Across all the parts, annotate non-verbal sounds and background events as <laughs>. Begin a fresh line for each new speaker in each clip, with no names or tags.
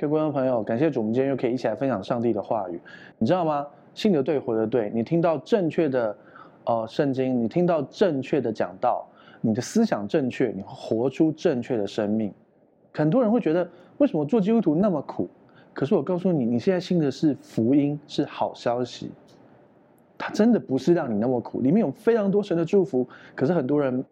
各位观众朋友，感谢主，我们今天又可以一起来分享上帝的话语。你知道吗？信的对，活的对。你听到正确的，呃，圣经，你听到正确的讲道，你的思想正确，你活出正确的生命。很多人会觉得，为什么做基督徒那么苦？可是我告诉你，你现在信的是福音，是好消息。它真的不是让你那么苦，里面有非常多神的祝福。可是很多人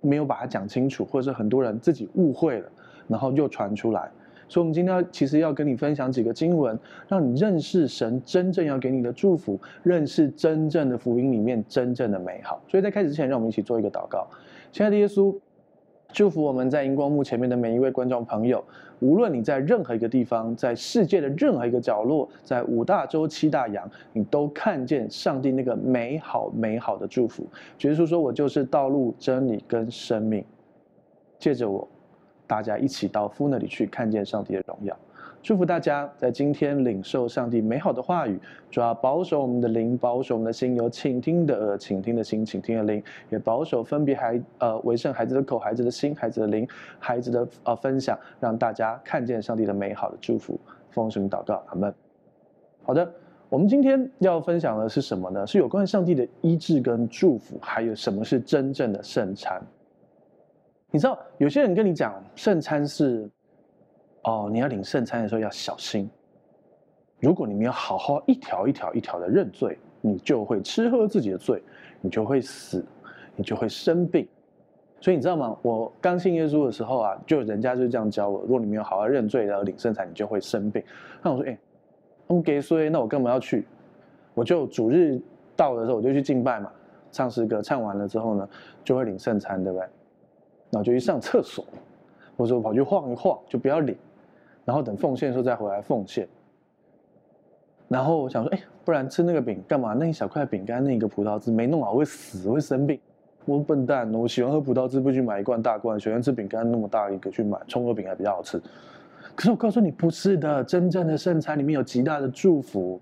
没有把它讲清楚，或者是很多人自己误会了，然后又传出来。所以，我们今天要其实要跟你分享几个经文，让你认识神真正要给你的祝福，认识真正的福音里面真正的美好。所以在开始之前，让我们一起做一个祷告。亲爱的耶稣，祝福我们在荧光幕前面的每一位观众朋友，无论你在任何一个地方，在世界的任何一个角落，在五大洲七大洋，你都看见上帝那个美好美好的祝福。耶稣说：“我就是道路、真理跟生命。”借着我。大家一起到父那里去看见上帝的荣耀，祝福大家在今天领受上帝美好的话语，主要保守我们的灵，保守我们的心，有倾听的耳，倾听的心，倾听的灵，也保守分别孩呃为圣孩子的口，孩子的心，孩子的灵，孩子的呃分享，让大家看见上帝的美好的祝福。奉圣名祷告，阿门。好的，我们今天要分享的是什么呢？是有关上帝的医治跟祝福，还有什么是真正的圣餐。你知道有些人跟你讲圣餐是，哦，你要领圣餐的时候要小心。如果你没有好好一条一条一条的认罪，你就会吃喝自己的罪，你就会死，你就会生病。所以你知道吗？我刚信耶稣的时候啊，就人家就这样教我：如果你没有好好认罪然后领圣餐，你就会生病。那我说，哎，我给以，那我干嘛要去？我就主日到的时候我就去敬拜嘛，唱诗歌，唱完了之后呢，就会领圣餐，对不对？然后就去上厕所，或者说跑去晃一晃，就不要领，然后等奉献的时候再回来奉献。然后我想说，哎，不然吃那个饼干嘛？那一小块饼干，那个葡萄汁没弄好会死，会生病。我笨蛋，我喜欢喝葡萄汁，不去买一罐大罐，喜欢吃饼干那么大一个去买葱油饼还比较好吃。可是我告诉你，不是的，真正的圣餐里面有极大的祝福。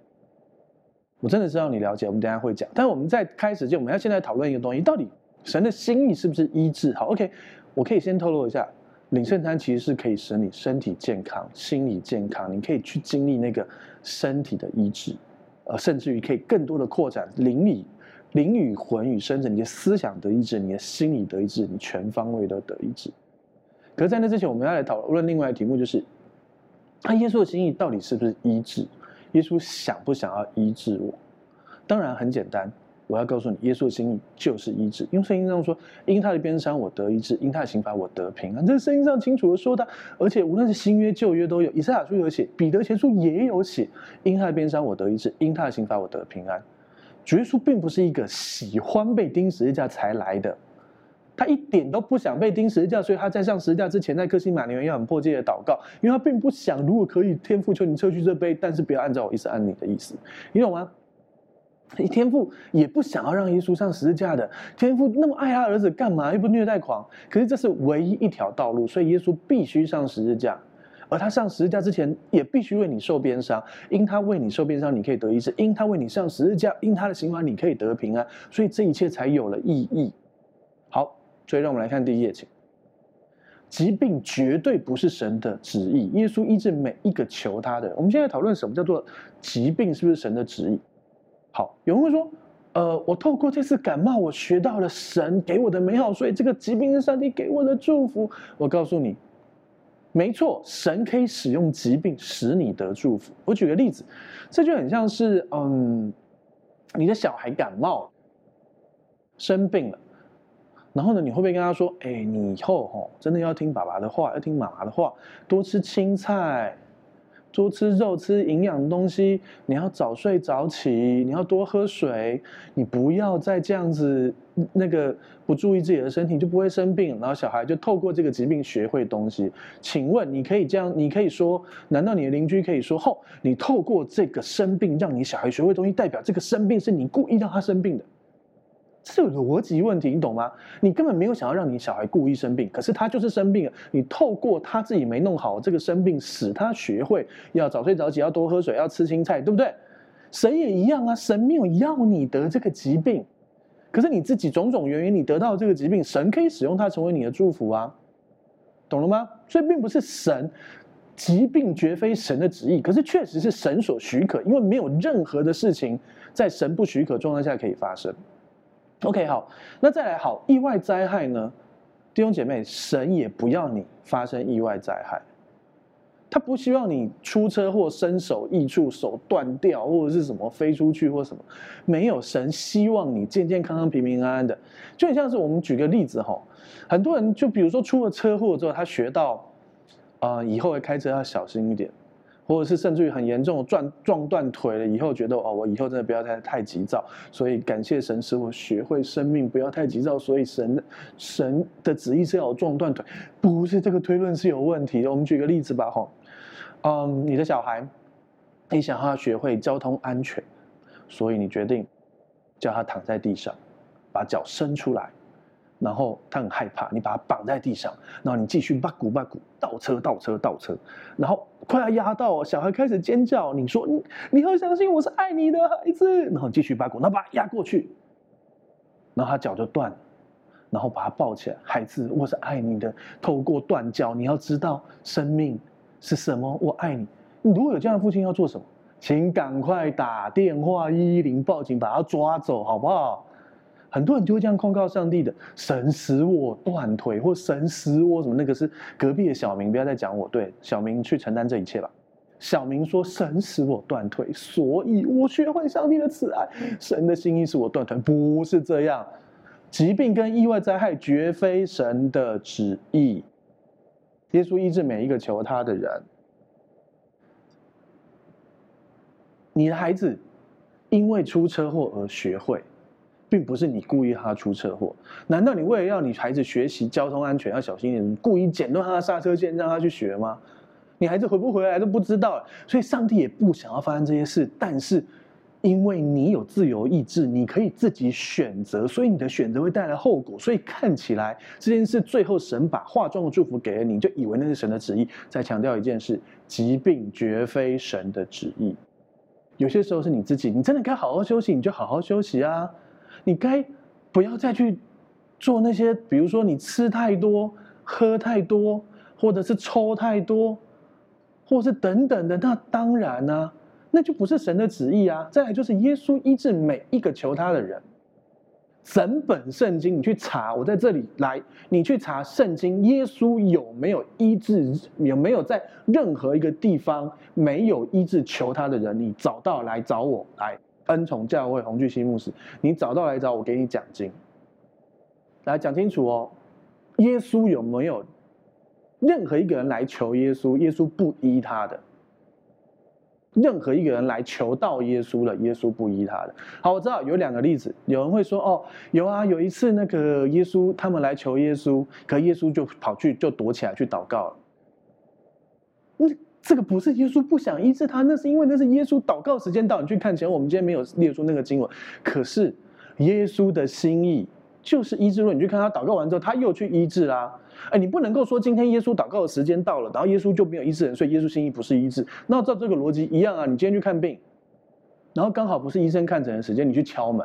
我真的是让你了解，我们等下会讲。但是我们在开始就我们要现在讨论一个东西，到底神的心意是不是医治？好，OK。我可以先透露一下，领圣餐其实是可以使你身体健康、心理健康，你可以去经历那个身体的医治，呃，甚至于可以更多的扩展灵里、灵与魂与身子，你的思想得医治，你的心理得医治，你全方位都得医治。可是，在那之前，我们要来讨论另外一个题目，就是那耶稣的心意到底是不是医治？耶稣想不想要医治我？当然很简单。我要告诉你，耶稣的心意就是医治。因为圣经上说：“因他的鞭伤，我得医治；因他的刑罚，我得平安。”这圣经上清楚的说的。而且无论是新约旧约都有，以赛亚书有写，彼得前书也有写：“因他的鞭伤，我得医治；因他的刑罚，我得平安。”主耶稣并不是一个喜欢被钉十字架才来的，他一点都不想被钉十字架，所以他在上十字架之前，在克西马尼园要很迫切的祷告，因为他并不想，如果可以，天父求你撤去这杯，但是不要按照我意思，按你的意思，你懂吗？<laughs> 天父也不想要让耶稣上十字架的，天父那么爱他儿子干嘛？又不虐待狂。可是这是唯一一条道路，所以耶稣必须上十字架。而他上十字架之前，也必须为你受鞭伤。因他为你受鞭伤，你可以得医治；因他为你上十字架，因他的刑罚，你可以得平安。所以这一切才有了意义。好，所以让我们来看第一页，请。疾病绝对不是神的旨意。耶稣医治每一个求他的。我们现在讨论什么叫做疾病是不是神的旨意？好，有人会说，呃，我透过这次感冒，我学到了神给我的美好，所以这个疾病是上帝给我的祝福。我告诉你，没错，神可以使用疾病使你得祝福。我举个例子，这就很像是，嗯，你的小孩感冒生病了，然后呢，你会不会跟他说，哎，你以后吼真的要听爸爸的话，要听妈妈的话，多吃青菜。多吃肉，吃营养的东西。你要早睡早起，你要多喝水。你不要再这样子，那个不注意自己的身体，就不会生病。然后小孩就透过这个疾病学会东西。请问，你可以这样？你可以说，难道你的邻居可以说，吼，你透过这个生病让你小孩学会东西，代表这个生病是你故意让他生病的？这个逻辑问题，你懂吗？你根本没有想要让你小孩故意生病，可是他就是生病了。你透过他自己没弄好这个生病，使他学会要早睡早起，要多喝水，要吃青菜，对不对？神也一样啊，神没有要你得这个疾病，可是你自己种种原因，你得到这个疾病，神可以使用它成为你的祝福啊，懂了吗？所以并不是神疾病绝非神的旨意，可是确实是神所许可，因为没有任何的事情在神不许可状态下可以发生。OK，好，那再来好，意外灾害呢？弟兄姐妹，神也不要你发生意外灾害。他不希望你出车祸、身首异处、手断掉，或者是什么飞出去或什么，没有神希望你健健康康、平平安安的。就很像是我们举个例子哈，很多人就比如说出了车祸之后，他学到啊、呃，以后开车要小心一点。或者是甚至于很严重的撞撞断腿了以后，觉得哦，我以后真的不要太太急躁，所以感谢神使我学会生命不要太急躁，所以神神的旨意是要我撞断腿，不是这个推论是有问题的。我们举个例子吧，哈，嗯，你的小孩，你想要他学会交通安全，所以你决定叫他躺在地上，把脚伸出来。然后他很害怕，你把他绑在地上，然后你继续八股八股倒车倒车倒车，然后快要压到小孩开始尖叫，你说你你要相信我是爱你的孩子，然后继续八股，然后把他压过去，然后他脚就断了，然后把他抱起来，孩子我是爱你的，透过断脚你要知道生命是什么，我爱你。你如果有这样的父亲要做什么？请赶快打电话一一零报警，把他抓走，好不好？很多人就会这样控告上帝的，神使我断腿，或神使我什么，那个是隔壁的小明，不要再讲我，对，小明去承担这一切吧。小明说神使我断腿，所以我学会上帝的慈爱，神的心意是我断腿，不是这样。疾病跟意外灾害绝非神的旨意。耶稣医治每一个求他的人。你的孩子因为出车祸而学会。并不是你故意他出车祸，难道你为了要你孩子学习交通安全要小心一点，故意剪断他的刹车线让他去学吗？你孩子回不回来都不知道，所以上帝也不想要发生这些事。但是因为你有自由意志，你可以自己选择，所以你的选择会带来后果。所以看起来这件事最后神把化妆的祝福给了你，就以为那是神的旨意。再强调一件事：疾病绝非神的旨意。有些时候是你自己，你真的该好好休息，你就好好休息啊。你该不要再去做那些，比如说你吃太多、喝太多，或者是抽太多，或者是等等的。那当然呢、啊，那就不是神的旨意啊。再来就是耶稣医治每一个求他的人，整本圣经你去查，我在这里来，你去查圣经，耶稣有没有医治？有没有在任何一个地方没有医治求他的人？你找到来找我来。恩宠教会洪巨新牧师，你找到来找我，给你讲经。来讲清楚哦，耶稣有没有任何一个人来求耶稣，耶稣不依他的？任何一个人来求到耶稣了，耶稣不依他的。好，我知道有两个例子，有人会说哦，有啊，有一次那个耶稣他们来求耶稣，可耶稣就跑去就躲起来去祷告了。这个不是耶稣不想医治他，那是因为那是耶稣祷告时间到。你去看前，我们今天没有列出那个经文。可是耶稣的心意就是医治论。你去看他祷告完之后，他又去医治啦。哎，你不能够说今天耶稣祷告的时间到了，然后耶稣就没有医治人，所以耶稣心意不是医治。那照这个逻辑一样啊，你今天去看病，然后刚好不是医生看诊的时间，你去敲门。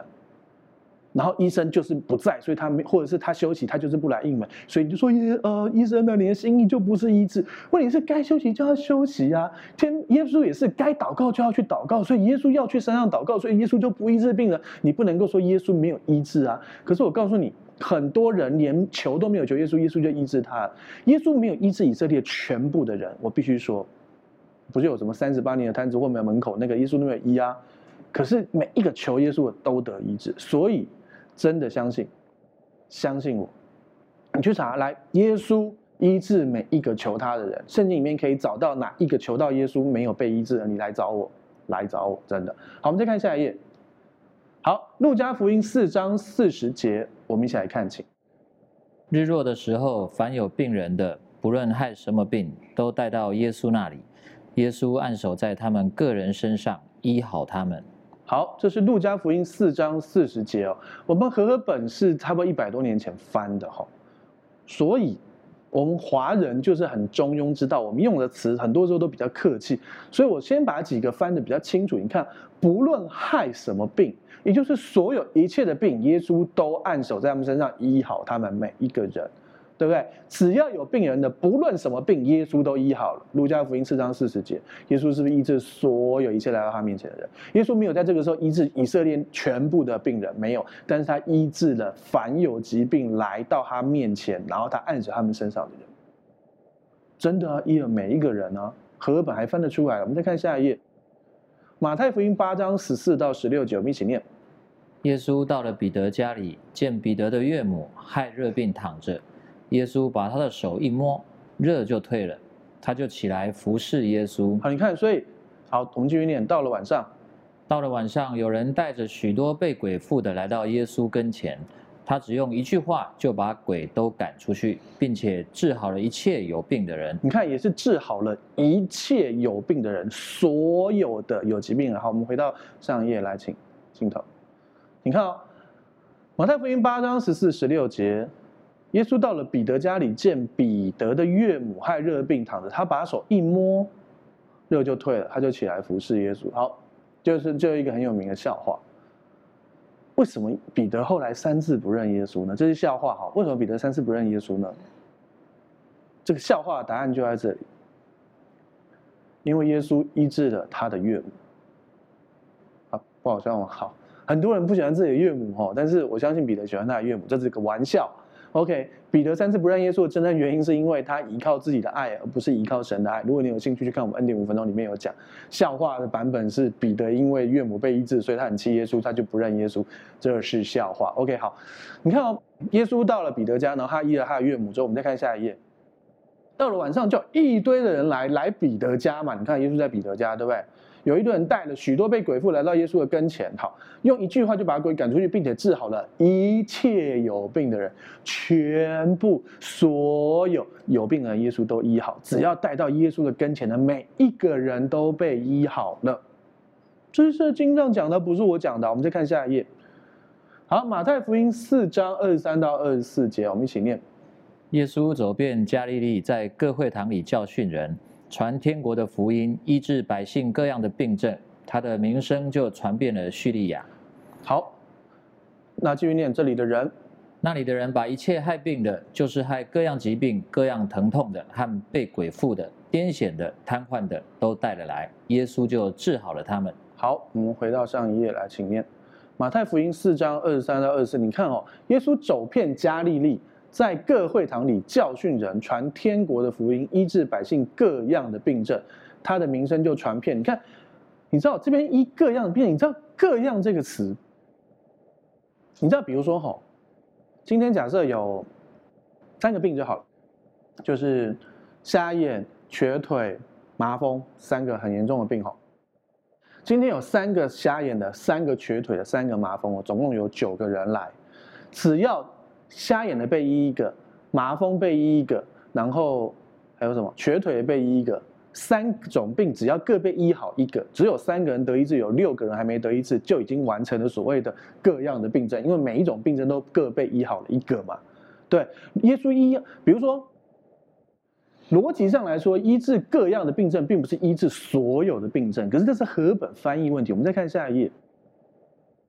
然后医生就是不在，所以他没，或者是他休息，他就是不来应门，所以你就说呃医生呢，你的心意就不是医治，问题是该休息就要休息啊。天耶稣也是该祷告就要去祷告，所以耶稣要去山上祷告，所以耶稣就不医治病人。你不能够说耶稣没有医治啊。可是我告诉你，很多人连求都没有求耶稣，耶稣就医治他。耶稣没有医治以色列全部的人，我必须说，不是有什么三十八年的摊子或没有门口那个耶稣都没有医啊。可是每一个求耶稣的都得医治，所以。真的相信，相信我，你去查来，耶稣医治每一个求他的人，圣经里面可以找到哪一个求到耶稣没有被医治的，你来找我，来找我，真的。好，我们再看下一页。好，路加福音四章四十节，我们一起来看，请。
日落的时候，凡有病人的，不论害什么病，都带到耶稣那里，耶稣按手在他们个人身上，医好他们。
好，这是路加福音四章四十节哦。我们和合本是差不多一百多年前翻的哈，所以我们华人就是很中庸之道，我们用的词很多时候都比较客气。所以我先把几个翻的比较清楚。你看，不论害什么病，也就是所有一切的病，耶稣都按手在他们身上医好他们每一个人。对不对？只要有病人的，不论什么病，耶稣都医好了。路加福音四章四十节，耶稣是不是医治所有一切来到他面前的人？耶稣没有在这个时候医治以色列全部的病人，没有，但是他医治了凡有疾病来到他面前，然后他按着他们身上的人，真的医了每一个人啊。和合本还分得出来。我们再看下一页，马太福音八章十四到十六节，我们一起念。
耶稣到了彼得家里，见彼得的岳母害热病躺着。耶稣把他的手一摸，热就退了，他就起来服侍耶稣。
好，你看，所以好，我们继续念。到了晚上，
到了晚上，有人带着许多被鬼附的来到耶稣跟前，他只用一句话就把鬼都赶出去，并且治好了一切有病的人。
你看，也是治好了一切有病的人，所有的有疾病。好，我们回到上一页来，请镜头。你看哦，马太福音八章十四、十六节。耶稣到了彼得家里，见彼得的岳母害热病躺着，他把手一摸，热就退了，他就起来服侍耶稣。好，就是就一个很有名的笑话。为什么彼得后来三次不认耶稣呢？这是笑话。哈，为什么彼得三次不认耶稣呢？这个笑话的答案就在这里，因为耶稣医治了他的岳母。啊，不好笑吗？好，很多人不喜欢自己的岳母哈，但是我相信彼得喜欢他的岳母，这是个玩笑。OK，彼得三次不认耶稣的真正原因，是因为他依靠自己的爱，而不是依靠神的爱。如果你有兴趣去看我们恩典五分钟里面有讲，笑话的版本是彼得因为岳母被医治，所以他很气耶稣，他就不认耶稣，这是笑话。OK，好，你看哦，耶稣到了彼得家，然后他医了他的岳母之后，我们再看下一页。到了晚上，就一堆的人来来彼得家嘛，你看耶稣在彼得家，对不对？有一个人带了许多被鬼附来到耶稣的跟前，好，用一句话就把鬼赶出去，并且治好了一切有病的人，全部所有有病的人，耶稣都医好。只要带到耶稣的跟前的每一个人都被医好了。这是经上讲的，不是我讲的。我们再看下一页。好，马太福音四章二十三到二十四节，我们一起念。
耶稣走遍加利利，在各会堂里教训人。传天国的福音，医治百姓各样的病症，他的名声就传遍了叙利亚。
好，那继续念这里的人，
那里的人把一切害病的，就是害各样疾病、各样疼痛的，和被鬼附的、癫痫的、瘫痪的，都带了来，耶稣就治好了他们。
好，我们回到上一页来，请念马太福音四章二十三到二十四。你看哦，耶稣走遍加利利。在各会堂里教训人，传天国的福音，医治百姓各样的病症，他的名声就传遍。你看，你知道这边一各样的病，你知道各样这个词，你知道，比如说哈，今天假设有三个病就好了，就是瞎眼、瘸腿、麻风三个很严重的病哈。今天有三个瞎眼的、三个瘸腿的、三个麻风，我总共有九个人来，只要。瞎眼的被医一个，麻风被医一个，然后还有什么？瘸腿被医一个，三种病只要各被医好一个，只有三个人得医治，有六个人还没得医治，就已经完成了所谓的各样的病症，因为每一种病症都各被医好了一个嘛。对，耶稣医，比如说逻辑上来说，医治各样的病症，并不是医治所有的病症，可是这是和本翻译问题。我们再看下一页。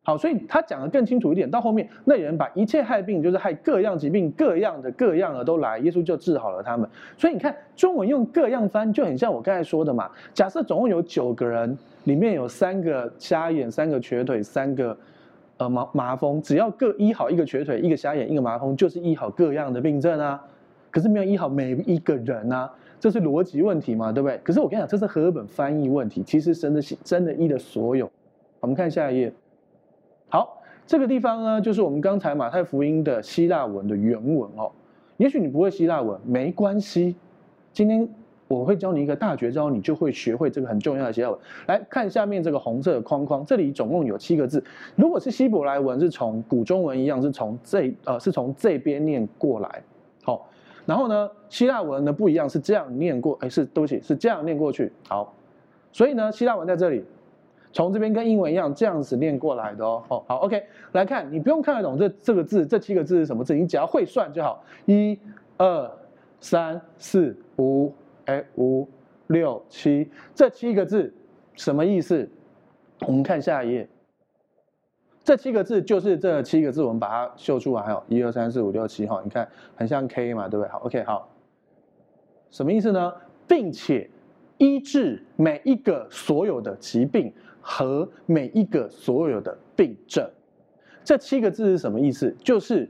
好，所以他讲得更清楚一点。到后面，那人把一切害病，就是害各样疾病、各样的、各样的都来，耶稣就治好了他们。所以你看，中文用各样翻，就很像我刚才说的嘛。假设总共有九个人，里面有三个瞎眼、三个瘸腿、三个呃麻麻风，只要各医好一个瘸腿、一个瞎眼、一个麻风，就是医好各样的病症啊。可是没有医好每一个人啊，这是逻辑问题嘛，对不对？可是我跟你讲，这是和本翻译问题。其实真的是真的医的所有。我们看下一页。好，这个地方呢，就是我们刚才马太福音的希腊文的原文哦。也许你不会希腊文，没关系。今天我会教你一个大绝招，你就会学会这个很重要的希腊文。来看下面这个红色的框框，这里总共有七个字。如果是希伯来文，是从古中文一样，是从这呃是从这边念过来。好，然后呢，希腊文呢不一样，是这样念过，哎，是对不起，是这样念过去。好，所以呢，希腊文在这里。从这边跟英文一样，这样子念过来的哦。哦，好，OK，来看，你不用看得懂这这个字，这七个字是什么字，你只要会算就好。一、二、三、四、五，哎，五、六、七，这七个字什么意思？我们看下一页。这七个字就是这七个字，我们把它秀出来，还有一二三四五六七哈，你看很像 K 嘛，对不对？好，OK，好，什么意思呢？并且医治每一个所有的疾病和每一个所有的病症，这七个字是什么意思？就是。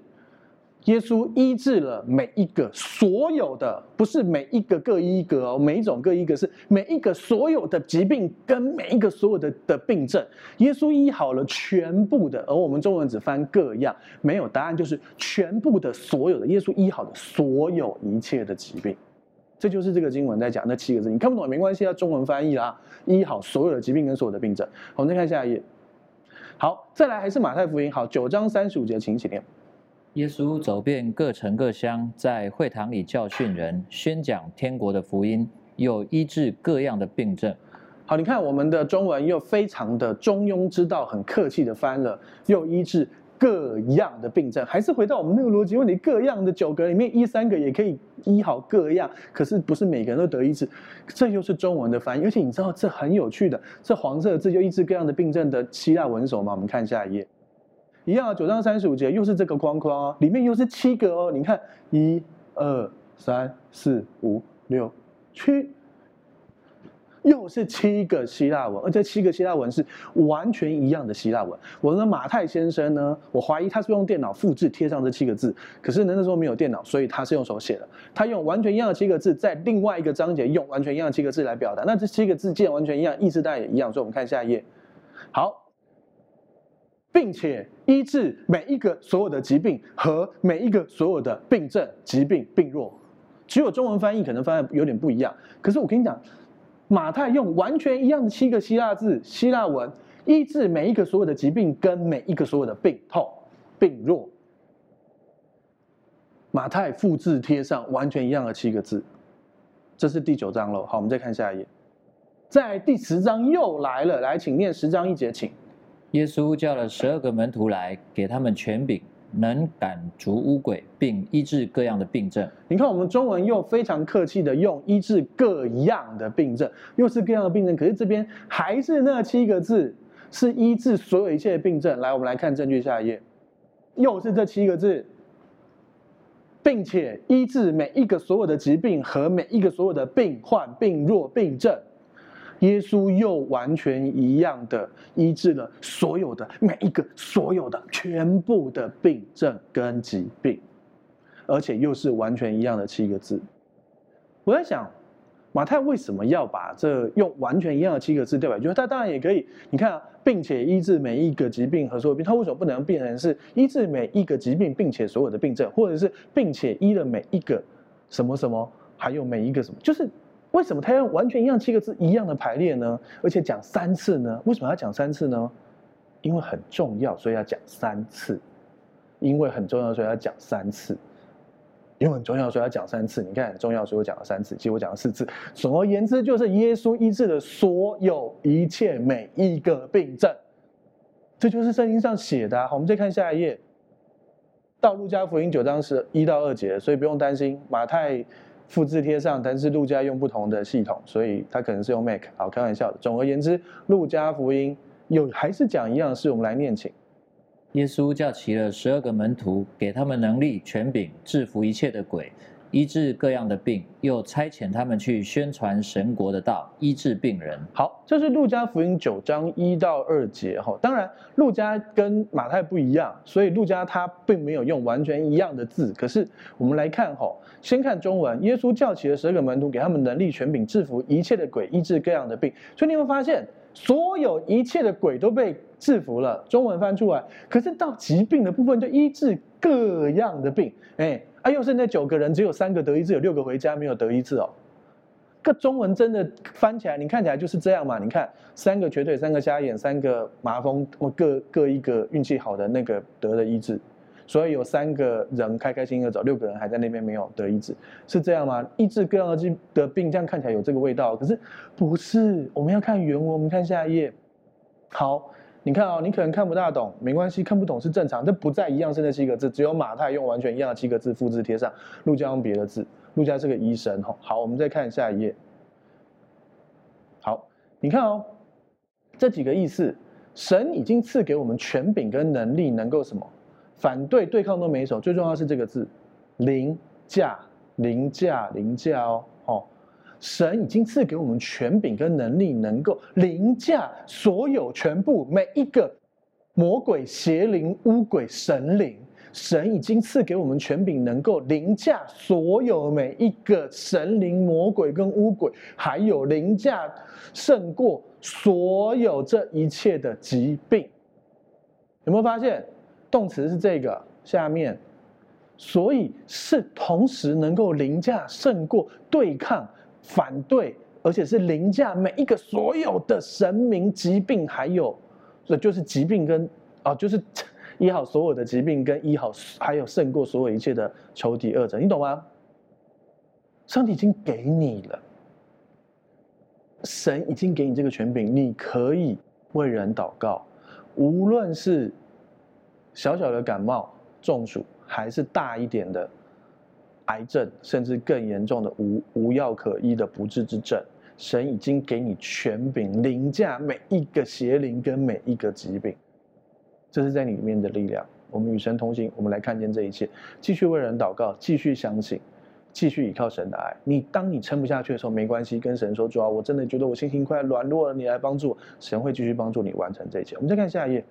耶稣医治了每一个所有的，不是每一个各一个哦，每一种各一个，是每一个所有的疾病跟每一个所有的的病症，耶稣医好了全部的，而我们中文只翻各样，没有答案，就是全部的所有的耶稣医好的所有一切的疾病，这就是这个经文在讲那七个字，你看不懂也没关系啊，中文翻译啦，医好所有的疾病跟所有的病症。我们再看下一页，好，再来还是马太福音，好，九章三十五节，请一起念。
耶稣走遍各城各乡，在会堂里教训人，宣讲天国的福音，又医治各样的病症。
好，你看我们的中文又非常的中庸之道，很客气的翻了，又医治各样的病症。还是回到我们那个逻辑问题，各样的九个里面医三个也可以医好各样，可是不是每个人都得医治，这又是中文的翻译。而且你知道这很有趣的，这黄色的字就医治各样的病症的希腊文是什么吗？我们看下一页。一样啊，九章三十五节又是这个框框哦，里面又是七个哦。你看，一、二、三、四、五、六、七，又是七个希腊文，而这七个希腊文是完全一样的希腊文。我的马太先生呢，我怀疑他是用电脑复制贴上这七个字，可是呢那时候没有电脑，所以他是用手写的。他用完全一样的七个字，在另外一个章节用完全一样的七个字来表达。那这七个字既然完全一样，意思当然也一样。所以我们看下一页，好。并且医治每一个所有的疾病和每一个所有的病症、疾病、病弱，只有中文翻译可能翻译有点不一样。可是我跟你讲，马太用完全一样的七个希腊字、希腊文医治每一个所有的疾病跟每一个所有的病痛、病弱。马太复制贴上完全一样的七个字，这是第九章了。好，我们再看下一页，在第十章又来了，来，请念十章一节，请。
耶稣叫了十二个门徒来，给他们权柄，能赶逐污鬼，并医治各样的病症。
你看，我们中文又非常客气的用医治各样的病症，又是各样的病症。可是这边还是那七个字，是医治所有一切的病症。来，我们来看证据，下一页，又是这七个字，并且医治每一个所有的疾病和每一个所有的病患、病弱、病症。耶稣又完全一样的医治了所有的每一个所有的全部的病症跟疾病，而且又是完全一样的七个字。我在想，马太为什么要把这用完全一样的七个字对吧？就是他当然也可以，你看啊，并且医治每一个疾病和所有病，他为什么不能变成是医治每一个疾病，并且所有的病症，或者是并且医了每一个什么什么，还有每一个什么，就是。为什么他要完全一样七个字一样的排列呢？而且讲三次呢？为什么要讲三次呢？因为很重要，所以要讲三次。因为很重要，所以要讲三次。因为很重要，所以要讲三次。你看很重要，所以我讲了三次，其实我讲了四次。总而言之，就是耶稣医治的所有一切每一个病症。这就是圣经上写的。好，我们再看下一页，到路加福音九章十一到二节，所以不用担心马太。复制贴上，但是陆家用不同的系统，所以他可能是用 Mac。好，开玩笑的。总而言之，陆家福音有还是讲一样的事，我们来念请。
耶稣叫齐了十二个门徒，给他们能力、权柄，制服一切的鬼。医治各样的病，又差遣他们去宣传神国的道，医治病人。
好，这是路加福音九章一到二节哈。当然，路加跟马太不一样，所以路加他并没有用完全一样的字。可是我们来看哈，先看中文，耶稣叫起了十二个门徒，给他们能力、权柄，制服一切的鬼，医治各样的病。所以你会发现，所有一切的鬼都被制服了。中文翻出来，可是到疾病的部分，就医治各样的病。哎。又是那九个人，只有三个得医治，有六个回家没有得医治哦。个中文真的翻起来，你看起来就是这样嘛？你看，三个瘸腿，三个瞎眼，三个麻风，各各一个运气好的那个得了医治，所以有三个人开开心心的走，六个人还在那边没有得医治，是这样吗？医治各样的的病，这样看起来有这个味道，可是不是。我们要看原文，我们看下一页。好。你看、哦，你可能看不大懂，没关系，看不懂是正常。这不再一样是那七个字，只有马太用完全一样的七个字复制贴上，路加用别的字。路加是个医生哈。好，我们再看下一页。好，你看哦，这几个意思神已经赐给我们权柄跟能力，能够什么？反对、对抗都没手。最重要是这个字，凌驾、凌驾、凌驾哦。神已经赐给我们权柄跟能力，能够凌驾所有、全部、每一个魔鬼、邪灵、污鬼、神灵。神已经赐给我们权柄，能够凌驾所有每一个神灵、魔鬼跟污鬼，还有凌驾胜过所有这一切的疾病。有没有发现？动词是这个下面，所以是同时能够凌驾胜过对抗。反对，而且是凌驾每一个所有的神明疾病，还有，这就是疾病跟啊，就是 <laughs> 医好所有的疾病跟医好，还有胜过所有一切的仇敌恶者，你懂吗？上帝已经给你了，神已经给你这个权柄，你可以为人祷告，无论是小小的感冒、中暑，还是大一点的。癌症，甚至更严重的无无药可医的不治之症，神已经给你权柄，凌驾每一个邪灵跟每一个疾病，这是在里面的力量。我们与神同行，我们来看见这一切，继续为人祷告，继续相信，继续依靠神的爱。你当你撑不下去的时候，没关系，跟神说：主啊，我真的觉得我心情快软弱了，你来帮助。神会继续帮助你完成这一切。我们再看下一页。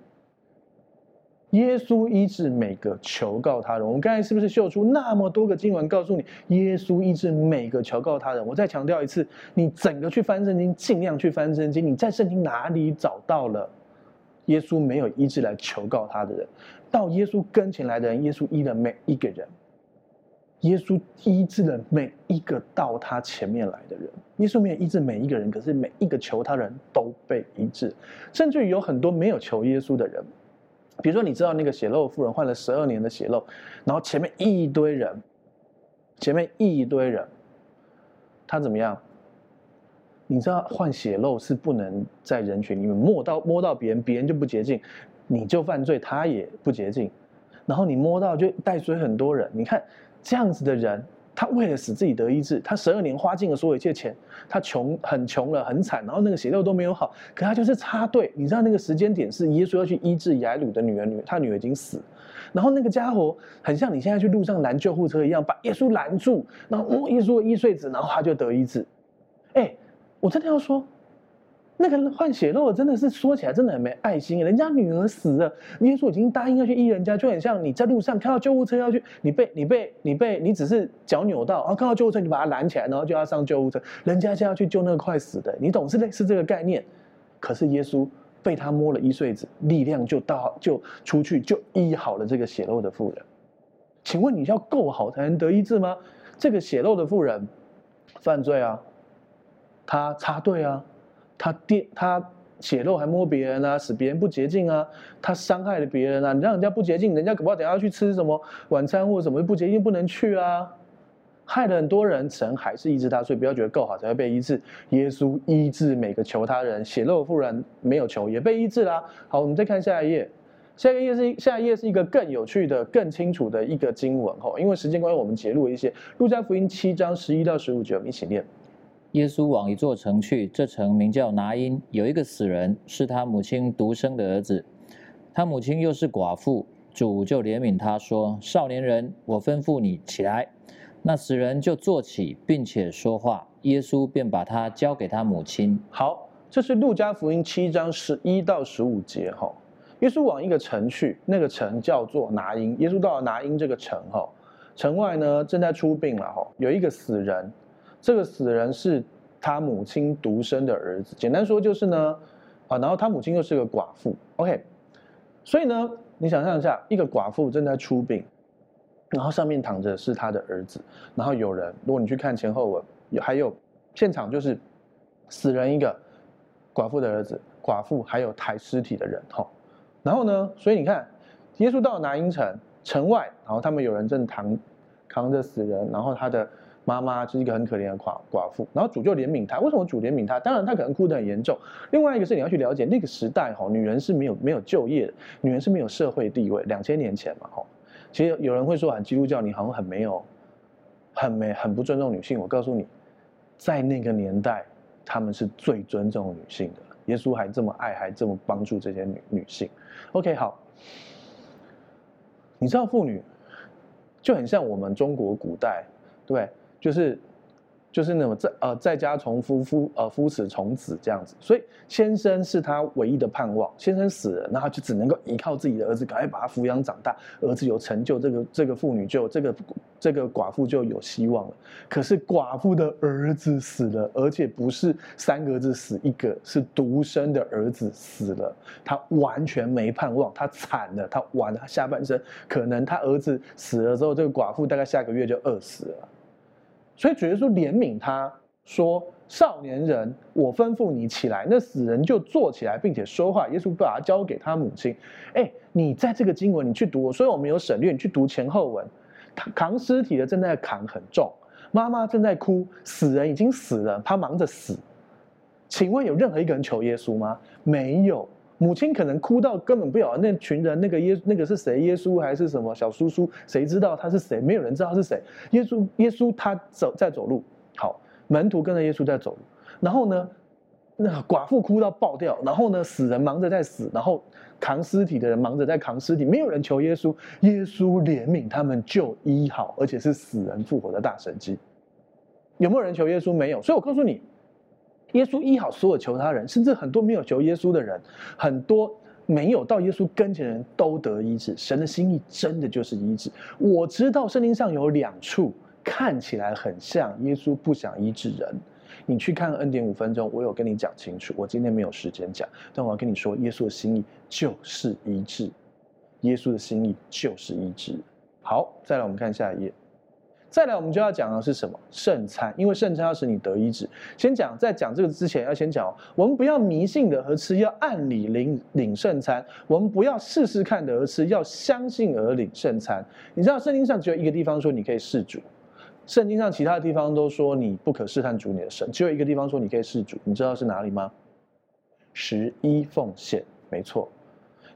耶稣医治每个求告他人。我们刚才是不是秀出那么多个经文，告诉你耶稣医治每个求告他人？我再强调一次，你整个去翻圣经，尽量去翻圣经。你在圣经哪里找到了耶稣没有医治来求告他的人？到耶稣跟前来的人，耶稣医了每一个人。耶稣医治了每一个到他前面来的人。耶稣没有医治每一个人，可是每一个求他人都被医治，甚至于有很多没有求耶稣的人。比如说，你知道那个血漏妇人患了十二年的血漏，然后前面一堆人，前面一堆人，他怎么样？你知道患血漏是不能在人群里面摸到摸到别人，别人就不洁净，你就犯罪，他也不洁净。然后你摸到就带水很多人，你看这样子的人。他为了使自己得医治，他十二年花尽了所有一切钱，他穷很穷了，很惨，然后那个血肉都没有好，可他就是插队。你知道那个时间点是耶稣要去医治雅鲁的女儿，女他女儿已经死，然后那个家伙很像你现在去路上拦救护车一样，把耶稣拦住，然后摸耶稣的衣繸子，然后他就得医治。哎，我真的要说。那个患血肉真的是说起来真的很没爱心，人家女儿死了，耶稣已经答应要去医人家，就很像你在路上看到救护车要去，你被你被你被你只是脚扭到，然后看到救护车你把他拦起来，然后就要上救护车，人家就要去救那个快死的，你懂是类似这个概念。可是耶稣被他摸了衣繸子，力量就到就出去就医好了这个血肉的妇人。请问你要够好才能得医治吗？这个血肉的妇人犯罪啊，他插队啊。他跌，他血漏还摸别人啊，使别人不洁净啊，他伤害了别人啊，你让人家不洁净，人家搞不好等下去吃什么晚餐或者什么不洁净不能去啊，害了很多人，神还是医治他，所以不要觉得够好才会被医治。耶稣医治每个求他人，血漏妇人没有求也被医治啦。好，我们再看下一页，下一页是下一页是一个更有趣的、更清楚的一个经文哈，因为时间关系，我们截录一些路加福音七章十一到十五节，我们一起念。
耶稣往一座城去，这城名叫拿因，有一个死人，是他母亲独生的儿子，他母亲又是寡妇，主就怜悯他说：“少年人，我吩咐你起来。”那死人就坐起，并且说话，耶稣便把他交给他母亲。
好，这是路加福音七章十一到十五节哈。耶稣往一个城去，那个城叫做拿因。耶稣到了拿因这个城哈，城外呢正在出殡了哈，有一个死人。这个死人是他母亲独生的儿子，简单说就是呢，啊，然后他母亲又是个寡妇，OK，所以呢，你想象一下，一个寡妇正在出殡，然后上面躺着是他的儿子，然后有人，如果你去看前后文，有还有现场就是死人一个，寡妇的儿子，寡妇还有抬尸体的人，哈，然后呢，所以你看，耶稣到了拿因城城外，然后他们有人正扛扛着死人，然后他的。妈妈是一个很可怜的寡寡妇，然后主就怜悯她。为什么主怜悯她？当然她可能哭得很严重。另外一个是你要去了解那个时代哈，女人是没有没有就业的，女人是没有社会地位。两千年前嘛哈，其实有人会说啊，基督教你好像很没有，很没很不尊重女性。我告诉你，在那个年代，他们是最尊重女性的。耶稣还这么爱，还这么帮助这些女女性。OK，好，你知道妇女就很像我们中国古代，对，就是。就是那种在呃在家从夫夫呃夫死从子这样子，所以先生是他唯一的盼望。先生死了，那他就只能够依靠自己的儿子，赶快把他抚养长大。儿子有成就，这个这个妇女就这个这个寡妇就有希望了。可是寡妇的儿子死了，而且不是三个儿子死一个，是独生的儿子死了，他完全没盼望，他惨了，他完了，他下半生可能他儿子死了之后，这个寡妇大概下个月就饿死了。所以主耶稣怜悯他，说：“少年人，我吩咐你起来。”那死人就坐起来，并且说话。耶稣把他交给他母亲。哎，你在这个经文你去读，所以我们有省略，你去读前后文。扛尸体的正在扛很重，妈妈正在哭，死人已经死了，他忙着死。请问有任何一个人求耶稣吗？没有。母亲可能哭到根本不晓得那群人，那个耶那个是谁？耶稣还是什么小叔叔？谁知道他是谁？没有人知道他是谁。耶稣，耶稣他走在走路，好，门徒跟着耶稣在走路。然后呢，那寡妇哭到爆掉。然后呢，死人忙着在死，然后扛尸体的人忙着在扛尸体。没有人求耶稣，耶稣怜悯他们，就医好，而且是死人复活的大神迹。有没有人求耶稣？没有。所以我告诉你。耶稣医好所有求他人，甚至很多没有求耶稣的人，很多没有到耶稣跟前的人都得医治。神的心意真的就是医治。我知道圣经上有两处看起来很像耶稣不想医治人，你去看恩典五分钟，我有跟你讲清楚。我今天没有时间讲，但我要跟你说，耶稣的心意就是医治，耶稣的心意就是医治。好，再来我们看下一页。再来，我们就要讲的是什么？圣餐，因为圣餐要使你得医治。先讲，在讲这个之前，要先讲，我们不要迷信的而吃，要按理领领圣餐；我们不要试试看的而吃，要相信而领圣餐。你知道，圣经上只有一个地方说你可以试主，圣经上其他的地方都说你不可试探主你的神，只有一个地方说你可以试主。你知道是哪里吗？十一奉献，没错。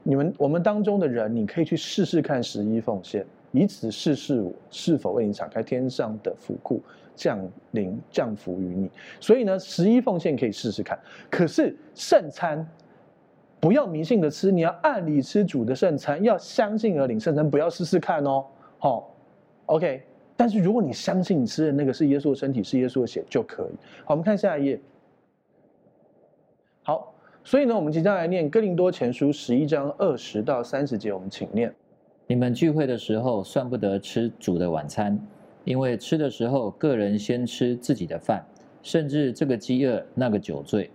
你们我们当中的人，你可以去试试看十一奉献。以此试试我是否为你敞开天上的府库，降临降福于你。所以呢，十一奉献可以试试看。可是圣餐不要迷信的吃，你要按理吃主的圣餐，要相信而领圣餐，不要试试看哦。好，哦，OK。但是如果你相信你吃的那个是耶稣的身体，是耶稣的血就可以。好，我们看下一页。好，所以呢，我们即将来念哥林多前书十一章二十到三十节，我们请念。
你们聚会的时候，算不得吃主的晚餐，因为吃的时候，个人先吃自己的饭，甚至这个饥饿，那个酒醉。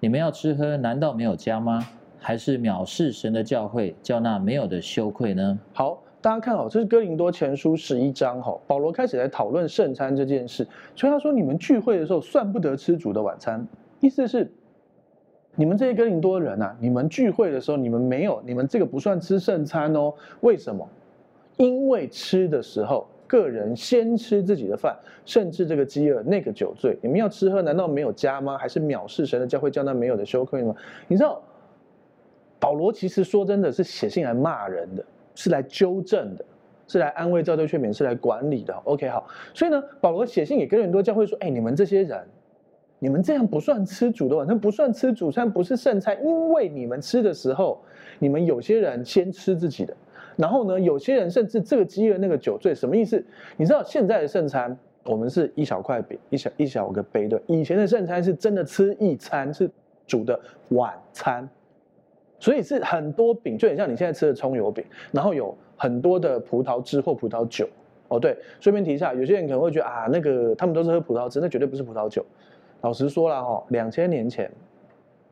你们要吃喝，难道没有家吗？还是藐视神的教会，叫那没有的羞愧呢？
好，大家看好，这是哥林多前书十一章，哈，保罗开始来讨论圣餐这件事，所以他说，你们聚会的时候，算不得吃主的晚餐，意思是。你们这些哥林多人啊，你们聚会的时候，你们没有，你们这个不算吃圣餐哦。为什么？因为吃的时候，个人先吃自己的饭，甚至这个饥饿，那个酒醉。你们要吃喝，难道没有家吗？还是藐视神的教会，叫那没有的羞愧吗？你知道，保罗其实说真的是写信来骂人的，是来纠正的，是来安慰、造就、劝勉，是来管理的。OK，好。所以呢，保罗写信给哥林多教会说：“哎，你们这些人。”你们这样不算吃主的晚餐，不算吃主餐，不是剩菜，因为你们吃的时候，你们有些人先吃自己的，然后呢，有些人甚至这个饥饿那个酒醉，什么意思？你知道现在的剩餐，我们是一小块饼，一小一小个杯的，以前的剩餐是真的吃一餐，是主的晚餐，所以是很多饼，就很像你现在吃的葱油饼，然后有很多的葡萄汁或葡萄酒。哦，对，顺便提一下，有些人可能会觉得啊，那个他们都是喝葡萄汁，那绝对不是葡萄酒。老实说了哈，两千年前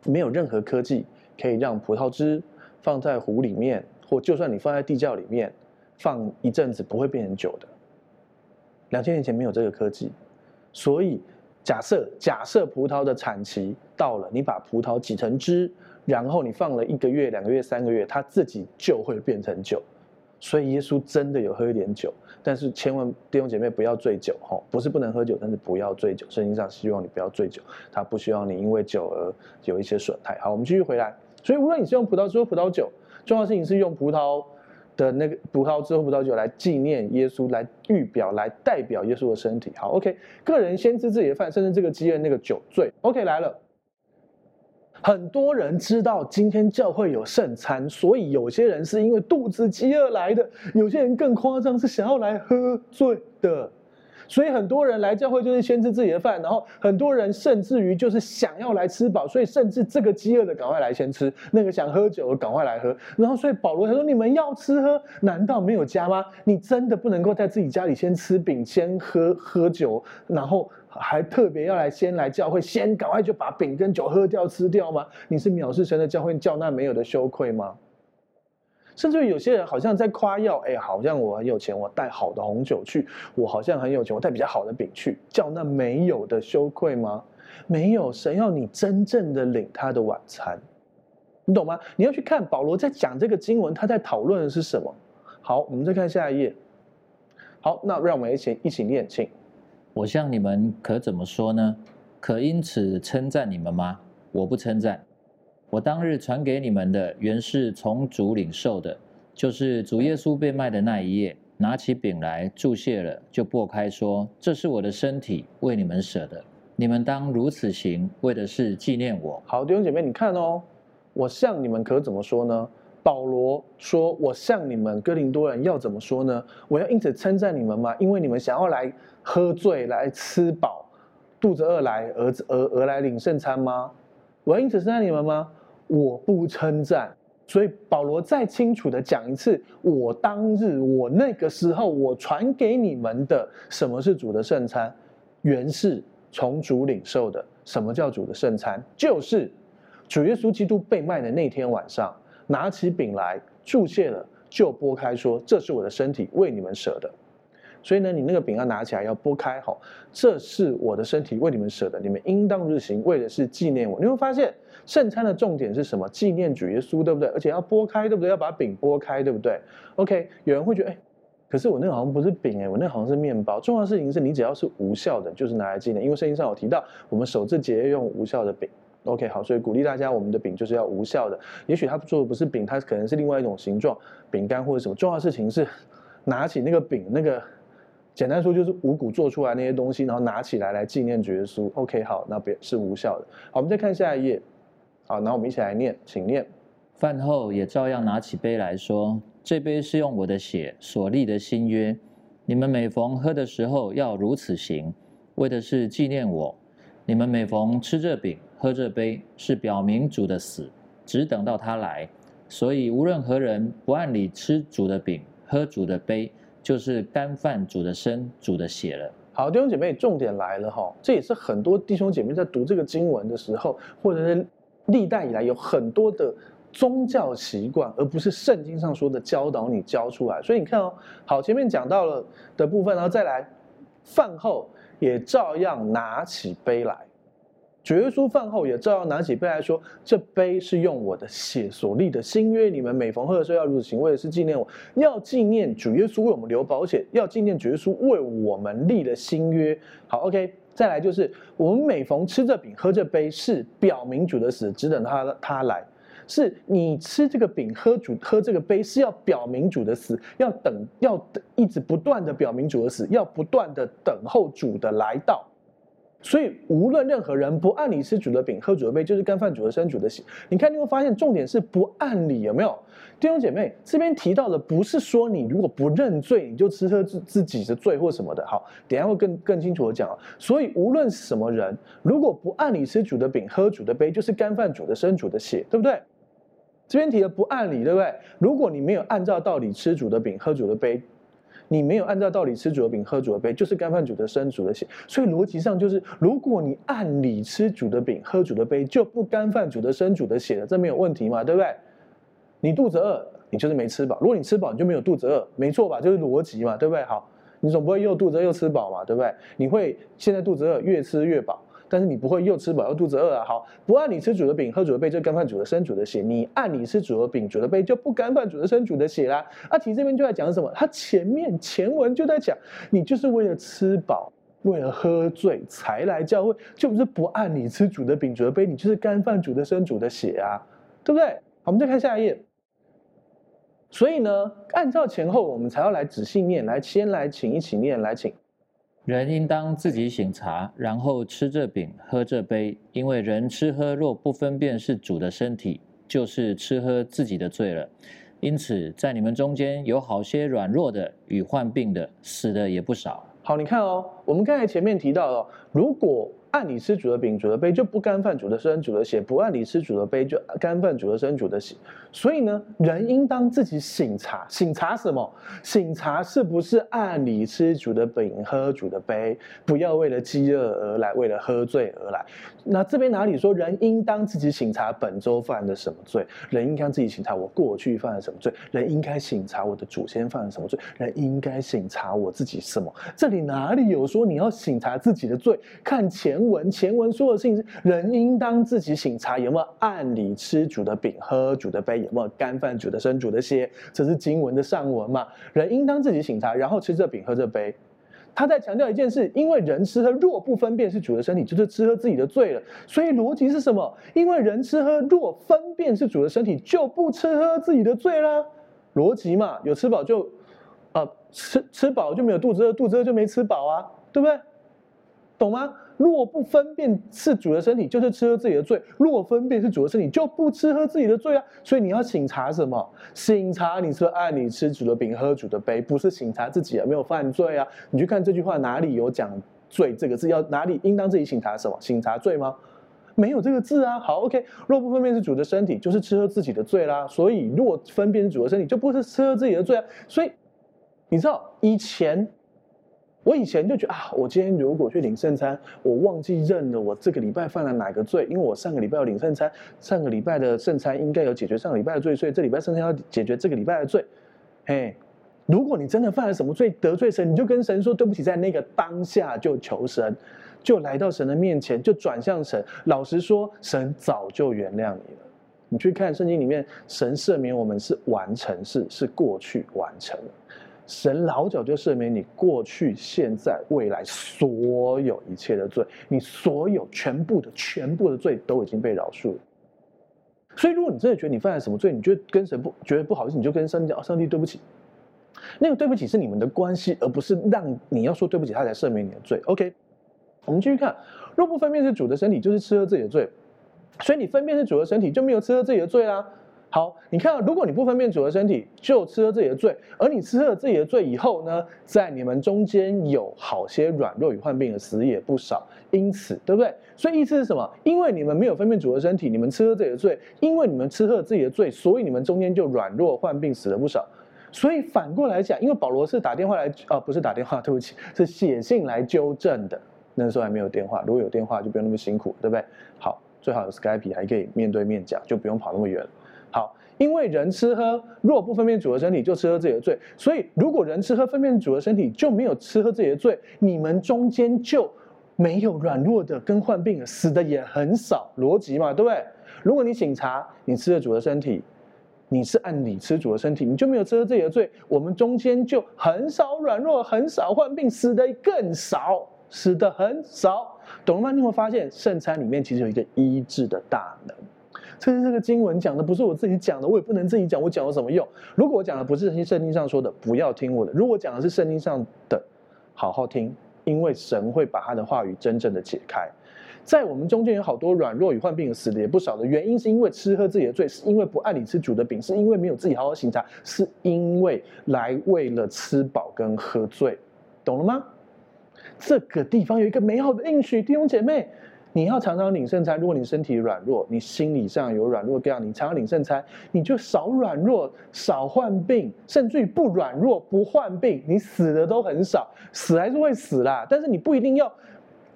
没有任何科技可以让葡萄汁放在壶里面，或就算你放在地窖里面放一阵子不会变成酒的。两千年前没有这个科技，所以假设假设葡萄的产期到了，你把葡萄挤成汁，然后你放了一个月、两个月、三个月，它自己就会变成酒。所以耶稣真的有喝一点酒，但是千万弟兄姐妹不要醉酒哈，不是不能喝酒，但是不要醉酒。圣经上希望你不要醉酒，他不希望你因为酒而有一些损害。好，我们继续回来。所以无论你是用葡萄汁或葡萄酒，重要的事情是用葡萄的那个葡萄汁或葡萄酒来纪念耶稣，来预表、来代表耶稣的身体。好，OK，个人先吃自己的饭，甚至这个饥饿那个酒醉。OK，来了。很多人知道今天教会有圣餐，所以有些人是因为肚子饥饿来的，有些人更夸张是想要来喝醉的。所以很多人来教会就是先吃自己的饭，然后很多人甚至于就是想要来吃饱，所以甚至这个饥饿的赶快来先吃，那个想喝酒的赶快来喝。然后所以保罗他说：“你们要吃喝，难道没有家吗？你真的不能够在自己家里先吃饼，先喝喝酒，然后？”还特别要来先来教会，先赶快就把饼跟酒喝掉吃掉吗？你是藐视神的教会，叫那没有的羞愧吗？甚至有些人好像在夸耀，哎，好像我很有钱，我带好的红酒去，我好像很有钱，我带比较好的饼去，叫那没有的羞愧吗？没有，神要你真正的领他的晚餐，你懂吗？你要去看保罗在讲这个经文，他在讨论的是什么？好，我们再看下一页。好，那让我们一起一起念，请。
我向你们可怎么说呢？可因此称赞你们吗？我不称赞。我当日传给你们的，原是从主领受的，就是主耶稣被卖的那一夜，拿起饼来，祝谢了，就擘开说：“这是我的身体，为你们舍的。你们当如此行，为的是纪念我。”
好，弟兄姐妹，你看哦，我向你们可怎么说呢？保罗说：“我向你们哥林多人要怎么说呢？我要因此称赞你们吗？因为你们想要来。”喝醉来吃饱，肚子饿来而而而来领圣餐吗？我要因此称赞你们吗？我不称赞。所以保罗再清楚的讲一次：我当日，我那个时候，我传给你们的什么是主的圣餐？原是从主领受的。什么叫主的圣餐？就是主耶稣基督被卖的那天晚上，拿起饼来，祝谢了，就擘开说：这是我的身体，为你们舍的。所以呢，你那个饼要拿起来，要剥开，好，这是我的身体，为你们舍的，你们应当日行，为的是纪念我。你会发现，圣餐的重点是什么？纪念主耶稣，对不对？而且要剥开，对不对？要把饼剥开，对不对？OK，有人会觉得，哎，可是我那个好像不是饼，哎，我那个好像是面包。重要的事情是你只要是无效的，就是拿来纪念，因为圣经上有提到，我们守这节要用无效的饼。OK，好，所以鼓励大家，我们的饼就是要无效的。也许他做的不是饼，它可能是另外一种形状，饼干或者什么。重要的事情是，拿起那个饼，那个。简单说就是五谷做出来那些东西，然后拿起来来纪念主耶稣。OK，好，那别是无效的。好，我们再看下一页。好，然后我们一起来念，请念。
饭后也照样拿起杯来说：“这杯是用我的血所立的新约，你们每逢喝的时候要如此行，为的是纪念我。你们每逢吃这饼、喝这杯，是表明主的死，只等到他来。所以无论何人不按理吃主的饼、喝主的杯。”就是干饭煮的身、煮的血了。
好，弟兄姐妹，重点来了哈，这也是很多弟兄姐妹在读这个经文的时候，或者是历代以来有很多的宗教习惯，而不是圣经上说的教导你教出来。所以你看哦，好，前面讲到了的部分，然后再来，饭后也照样拿起杯来。主耶稣饭后也照样拿起杯来说：“这杯是用我的血所立的新约，你们每逢喝的时候要如此行，为的是纪念我。要纪念主耶稣为我们流宝血，要纪念主耶稣为我们立了新约。好，OK，再来就是我们每逢吃这饼、喝这杯，是表明主的死，只等他他来。是你吃这个饼、喝主喝这个杯，是要表明主的死，要等，要等，一直不断的表明主的死，要不断的等候主的来到。”所以，无论任何人不按理吃主的饼、喝主的杯，就是干饭主的身、主的血。你看，你会发现重点是不按理，有没有？弟兄姐妹，这边提到的不是说你如果不认罪，你就吃喝自自己的罪或什么的。好，等下会更更清楚的讲。所以，无论什么人，如果不按理吃主的饼、喝主的杯，就是干饭主的身、主的血，对不对？这边提的不按理，对不对？如果你没有按照道理吃主的饼、喝主的杯。你没有按照道理吃主的饼、喝主的杯，就是干饭主的生、主的血。所以逻辑上就是，如果你按理吃主的饼、喝主的杯，就不干饭主的生、主的血了，这没有问题嘛？对不对？你肚子饿，你就是没吃饱；如果你吃饱，你就没有肚子饿，没错吧？就是逻辑嘛，对不对？好，你总不会又肚子饿又吃饱嘛，对不对？你会现在肚子饿，越吃越饱。但是你不会又吃饱又肚子饿啊！好，不按你吃主的饼、喝主的杯，就干犯主的身、主的血。你按你吃主的饼、主的杯，就不干犯主的身、主的血啦。啊，其实这边就在讲什么？他前面前文就在讲，你就是为了吃饱、为了喝醉才来教会，就不是不按你吃主的饼、主的杯，你就是干犯主的身、主的血啊，对不对？好，我们再看下一页。所以呢，按照前后，我们才要来仔细念，来先来请一起念，来请。
人应当自己醒茶，然后吃这饼，喝这杯，因为人吃喝若不分辨是主的身体，就是吃喝自己的罪了。因此，在你们中间有好些软弱的与患病的，死的也不少。
好，你看哦，我们刚才前面提到了，如果按理吃主的饼、主的杯，就不干犯主的身、主的血；不按理吃主的杯，就干犯主的身、主的血。所以呢，人应当自己省察，省察什么？省察是不是按理吃主的饼、喝主的杯？不要为了饥饿而来，为了喝醉而来。那这边哪里说人应当自己省察本周犯的什么罪？人应该自己省察我过去犯了什么罪？人应该省察我的祖先犯了什么罪？人应该省察我自己什么？这里哪里有说你要省察自己的罪？看前。文前文说的事情是，人应当自己醒察有没有按理吃主的饼、喝主的杯，有没有干饭主的身、主的血，这是经文的上文嘛？人应当自己醒察，然后吃这饼、喝这杯。他在强调一件事，因为人吃喝若不分辨是主的身体，就是吃喝自己的罪了。所以逻辑是什么？因为人吃喝若分辨是主的身体，就不吃喝自己的罪啦。逻辑嘛，有吃饱就，啊、呃，吃吃饱就没有肚子饿，肚子饿就没吃饱啊，对不对？懂吗？若不分辨是主的身体，就是吃喝自己的罪；若分辨是主的身体，就不吃喝自己的罪啊。所以你要省察什么？省察你说按你吃主的饼，喝主的杯，不是省察自己有没有犯罪啊？你去看这句话哪里有讲“罪”这个字？要哪里应当自己省察什么？省察罪吗？没有这个字啊。好，OK。若不分辨是主的身体，就是吃喝自己的罪啦。所以若分辨是主的身体，就不是吃喝自己的罪啊。所以你知道以前。我以前就觉得啊，我今天如果去领圣餐，我忘记认了我这个礼拜犯了哪个罪，因为我上个礼拜要领圣餐，上个礼拜的圣餐应该有解决上个礼拜的罪，所以这礼拜圣餐要解决这个礼拜的罪。嘿，如果你真的犯了什么罪得罪神，你就跟神说对不起，在那个当下就求神，就来到神的面前，就转向神。老实说，神早就原谅你了。你去看圣经里面，神赦免我们是完成式，是过去完成了。神老早就赦免你过去、现在、未来所有一切的罪，你所有全部的、全部的罪都已经被饶恕了。所以，如果你真的觉得你犯了什么罪，你觉得跟神不觉得不好意思，你就跟上帝讲：“上帝，对不起。”那个对不起是你们的关系，而不是让你要说对不起，他才赦免你的罪。OK，我们继续看：若不分辨是主的身体，就是吃喝自己的罪。所以你分辨是主的身体，就没有吃喝自己的罪啦。好，你看，如果你不分辨主的身体，就吃喝自己的罪，而你吃了自己的罪以后呢，在你们中间有好些软弱与患病的，死也不少。因此，对不对？所以意思是什么？因为你们没有分辨主的身体，你们吃喝自己的罪，因为你们吃了自己的罪，所以你们中间就软弱、患病、死了不少。所以反过来讲，因为保罗是打电话来，啊，不是打电话，对不起，是写信来纠正的。那时候还没有电话，如果有电话就不用那么辛苦，对不对？好，最好有 Skype 还可以面对面讲，就不用跑那么远。因为人吃喝若不分辨主的身体，就吃喝自己的罪。所以，如果人吃喝分辨主的身体，就没有吃喝自己的罪，你们中间就没有软弱的跟患病的，死的也很少。逻辑嘛，对不对？如果你省察，你吃了主的身体，你是按理吃主的身体，你就没有吃喝自己的罪。我们中间就很少软弱，很少患病，死的更少，死的很少，懂了吗？你会发现圣餐里面其实有一个医治的大能。这是这个经文讲的，不是我自己讲的，我也不能自己讲，我讲有什么用？如果我讲的不是圣经上说的，不要听我的；如果讲的是圣经上的，好好听，因为神会把他的话语真正的解开。在我们中间有好多软弱与患病死的也不少的原因，是因为吃喝自己的罪，是因为不按理吃主的饼，是因为没有自己好好省察，是因为来为了吃饱跟喝醉，懂了吗？这个地方有一个美好的应许，弟兄姐妹。你要常常领圣餐，如果你身体软弱，你心理上有软弱，这样你常常领圣餐，你就少软弱，少患病，甚至于不软弱不患病，你死的都很少，死还是会死啦，但是你不一定要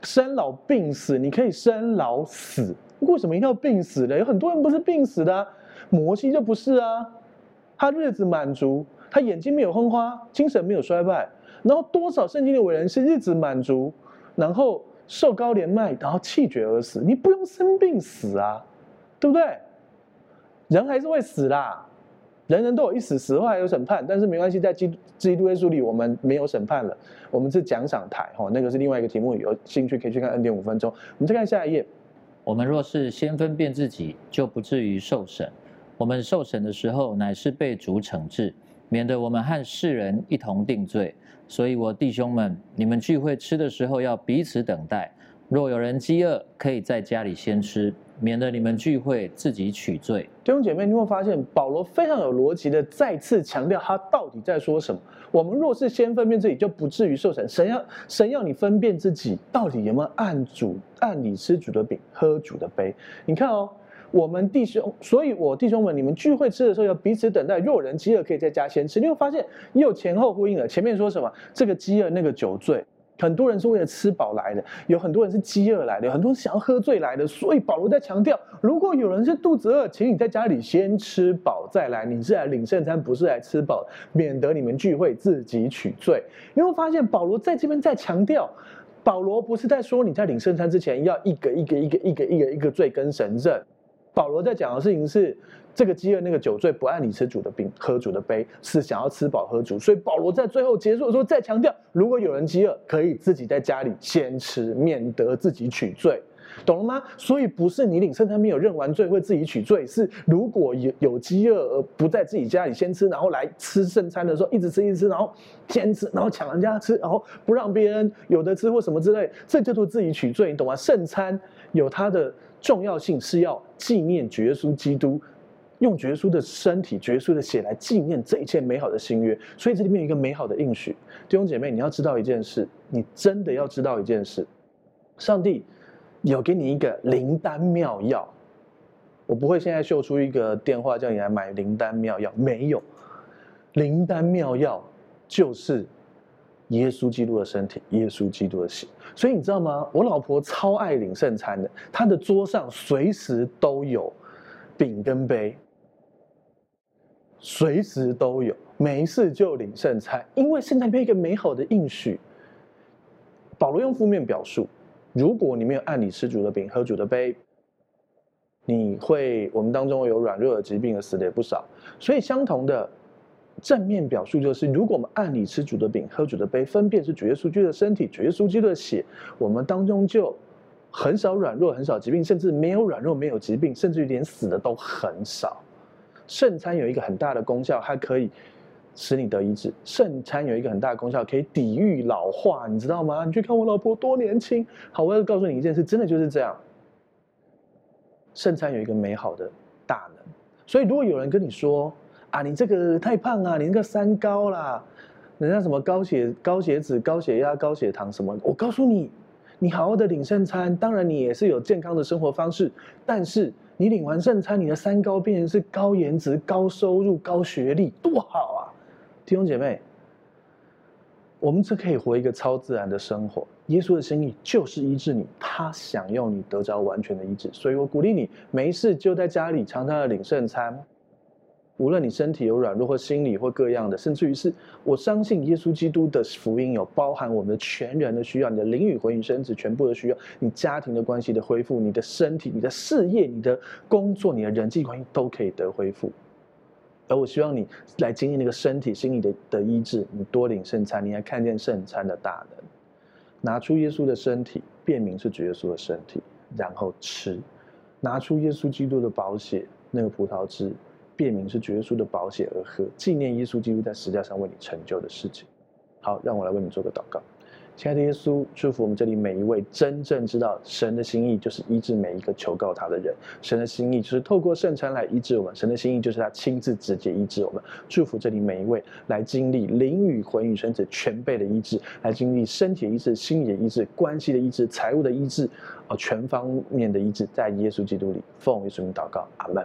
生老病死，你可以生老死。为什么一定要病死呢？有很多人不是病死的啊，摩西就不是啊，他日子满足，他眼睛没有昏花，精神没有衰败，然后多少圣经的伟人是日子满足，然后。受高连麦，然后气绝而死。你不用生病死啊，对不对？人还是会死啦，人人都有一死，死后还有审判。但是没关系，在基基督耶稣里，我们没有审判了。我们是奖赏台，哈，那个是另外一个题目。有兴趣可以去看恩典五分钟。我们再看下一页。
我们若是先分辨自己，就不至于受审。我们受审的时候，乃是被主惩治。免得我们和世人一同定罪。所以我弟兄们，你们聚会吃的时候要彼此等待。若有人饥饿，可以在家里先吃，免得你们聚会自己取罪。
弟兄姐妹，你会发现保罗非常有逻辑的再次强调他到底在说什么。我们若是先分辨自己，就不至于受审。神要神要你分辨自己到底有没有按主按理吃主的饼，喝主的杯。你看哦。我们弟兄，所以我弟兄们，你们聚会吃的时候要彼此等待。若人饥饿，可以在家先吃。你会发现又前后呼应了。前面说什么？这个饥饿，那个酒醉。很多人是为了吃饱来的，有很多人是饥饿来的，有很多人想要喝醉来的。所以保罗在强调，如果有人是肚子饿，请你在家里先吃饱再来。你是来领圣餐，不是来吃饱，免得你们聚会自己取罪。你会发现保罗在这边在强调，保罗不是在说你在领圣餐之前要一个一个一个一个一个一个罪跟神认。保罗在讲的事情是，这个饥饿那个酒醉不按你吃主的饼，喝主的杯，是想要吃饱喝足。所以保罗在最后结束的时候再强调，如果有人饥饿，可以自己在家里先吃，免得自己取罪，懂了吗？所以不是你领圣餐没有认完罪会自己取罪，是如果有有饥饿而不在自己家里先吃，然后来吃圣餐的时候一直吃一直吃，然后先吃，然后抢人家吃，然后不让别人有的吃或什么之类，这叫做自己取罪，你懂吗？圣餐有它的。重要性是要纪念主耶稣基督，用主耶稣的身体、主耶稣的血来纪念这一切美好的新约。所以这里面有一个美好的应许，弟兄姐妹，你要知道一件事，你真的要知道一件事，上帝有给你一个灵丹妙药。我不会现在秀出一个电话叫你来买灵丹妙药，没有，灵丹妙药就是。耶稣基督的身体，耶稣基督的血，所以你知道吗？我老婆超爱领圣餐的，她的桌上随时都有饼跟杯，随时都有，没事就领圣餐，因为圣餐里面有一个美好的应许。保罗用负面表述，如果你没有按理吃主的饼，喝主的杯，你会，我们当中有软弱的疾病的死的也不少，所以相同的。正面表述就是，如果我们按理吃主的饼，喝主的杯，分辨是主耶稣基督的身体，主耶稣基督的血，我们当中就很少软弱，很少疾病，甚至没有软弱，没有疾病，甚至于连死的都很少。圣餐有一个很大的功效，它可以使你得医治。圣餐有一个很大的功效，可以抵御老化，你知道吗？你去看我老婆多年轻。好，我要告诉你一件事，真的就是这样。圣餐有一个美好的大能，所以如果有人跟你说，啊，你这个太胖啊，你那个三高啦，人家什么高血高血脂、高血压、高血糖什么？我告诉你，你好好的领圣餐，当然你也是有健康的生活方式，但是你领完圣餐，你的三高变成是高颜值、高收入、高学历，多好啊！弟兄姐妹，我们这可以活一个超自然的生活。耶稣的心意就是医治你，他想要你得着完全的医治，所以我鼓励你，没事就在家里常常的领圣餐。无论你身体有软弱或心理或各样的，甚至于是我相信耶稣基督的福音有包含我们全人的需要，你的灵与魂与身子全部的需要，你家庭的关系的恢复，你的身体、你的事业、你的工作、你的人际关系都可以得恢复。而我希望你来经历那个身体、心理的的医治，你多领圣餐，你还看见圣餐的大能，拿出耶稣的身体，辨明是主耶稣的身体，然后吃，拿出耶稣基督的宝血，那个葡萄汁。辨明是主耶稣的宝血而喝，纪念耶稣基督在十字架上为你成就的事情。好，让我来为你做个祷告。亲爱的耶稣，祝福我们这里每一位真正知道神的心意，就是医治每一个求告他的人。神的心意就是透过圣餐来医治我们，神的心意就是他亲自直接医治我们。祝福这里每一位来经历灵与魂与身子全备的医治，来经历身体的医治、心理的医治、关系的医治、财务的医治，啊，全方面的医治，在耶稣基督里，奉耶稣名祷告，阿门。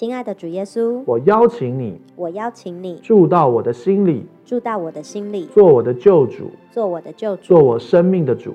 亲爱的主耶稣，
我邀请你，
我邀请你
住到我的心里，
住到我的心里，
做我的救主，
做我的救主，
做我生命的主。